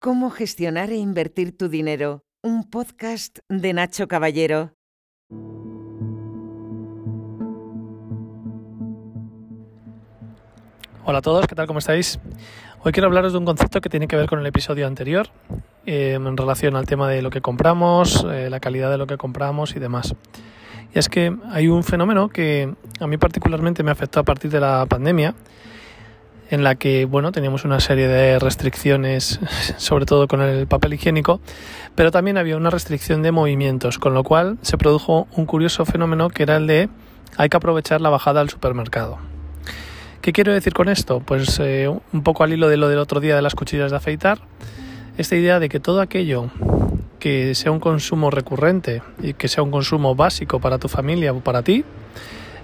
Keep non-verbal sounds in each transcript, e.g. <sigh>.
Cómo gestionar e invertir tu dinero. Un podcast de Nacho Caballero. Hola a todos, ¿qué tal? ¿Cómo estáis? Hoy quiero hablaros de un concepto que tiene que ver con el episodio anterior eh, en relación al tema de lo que compramos, eh, la calidad de lo que compramos y demás. Y es que hay un fenómeno que a mí particularmente me afectó a partir de la pandemia, en la que bueno teníamos una serie de restricciones, <laughs> sobre todo con el papel higiénico, pero también había una restricción de movimientos, con lo cual se produjo un curioso fenómeno que era el de hay que aprovechar la bajada al supermercado. ¿Qué quiero decir con esto? Pues eh, un poco al hilo de lo del otro día de las cuchillas de afeitar, esta idea de que todo aquello que sea un consumo recurrente y que sea un consumo básico para tu familia o para ti,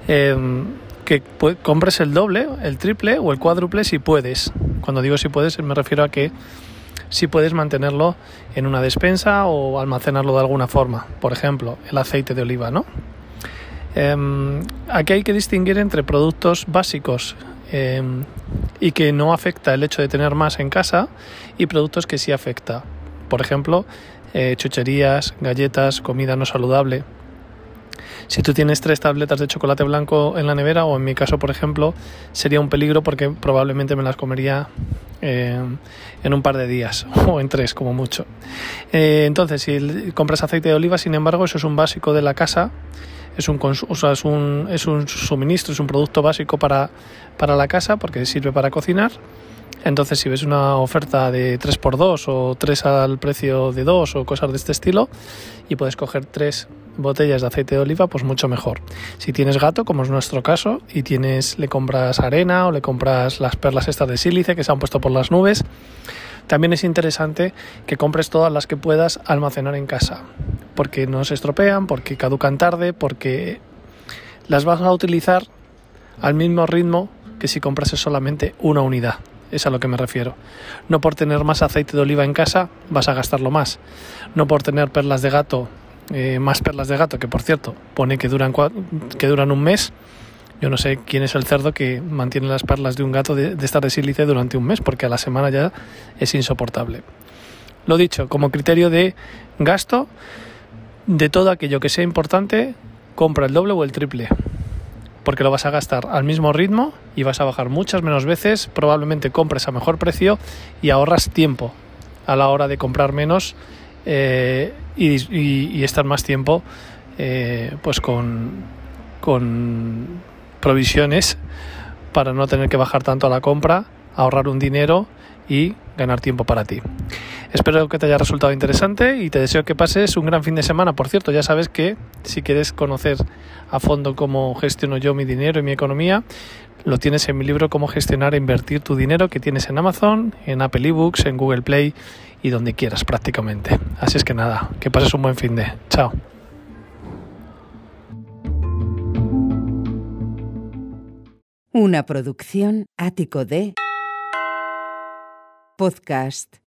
em, que compres el doble, el triple o el cuádruple si puedes. Cuando digo si puedes me refiero a que si puedes mantenerlo en una despensa o almacenarlo de alguna forma. Por ejemplo, el aceite de oliva, ¿no? Em, aquí hay que distinguir entre productos básicos em, y que no afecta el hecho de tener más en casa y productos que sí afecta. Por ejemplo, eh, chucherías, galletas, comida no saludable. Si tú tienes tres tabletas de chocolate blanco en la nevera, o en mi caso, por ejemplo, sería un peligro porque probablemente me las comería eh, en un par de días, <laughs> o en tres como mucho. Eh, entonces, si compras aceite de oliva, sin embargo, eso es un básico de la casa, es un, es un, es un suministro, es un producto básico para, para la casa porque sirve para cocinar entonces, si ves una oferta de 3x2 o 3 al precio de 2 o cosas de este estilo y puedes coger 3 botellas de aceite de oliva, pues mucho mejor. Si tienes gato, como es nuestro caso, y tienes le compras arena o le compras las perlas estas de sílice que se han puesto por las nubes, también es interesante que compres todas las que puedas almacenar en casa, porque no se estropean, porque caducan tarde, porque las vas a utilizar al mismo ritmo que si comprases solamente una unidad es a lo que me refiero. No por tener más aceite de oliva en casa vas a gastarlo más. No por tener perlas de gato, eh, más perlas de gato, que por cierto pone que duran, que duran un mes. Yo no sé quién es el cerdo que mantiene las perlas de un gato de, de estar de sílice durante un mes, porque a la semana ya es insoportable. Lo dicho, como criterio de gasto, de todo aquello que sea importante, compra el doble o el triple porque lo vas a gastar al mismo ritmo y vas a bajar muchas menos veces, probablemente compres a mejor precio y ahorras tiempo a la hora de comprar menos eh, y, estar más tiempo eh, pues con, con provisiones para no tener que bajar tanto a la compra, ahorrar un dinero y ganar tiempo para ti. Espero que te haya resultado interesante y te deseo que pases un gran fin de semana. Por cierto, ya sabes que si quieres conocer a fondo cómo gestiono yo mi dinero y mi economía, lo tienes en mi libro Cómo gestionar e invertir tu dinero que tienes en Amazon, en Apple eBooks, en Google Play y donde quieras prácticamente. Así es que nada, que pases un buen fin de. Chao. Una producción ático de podcast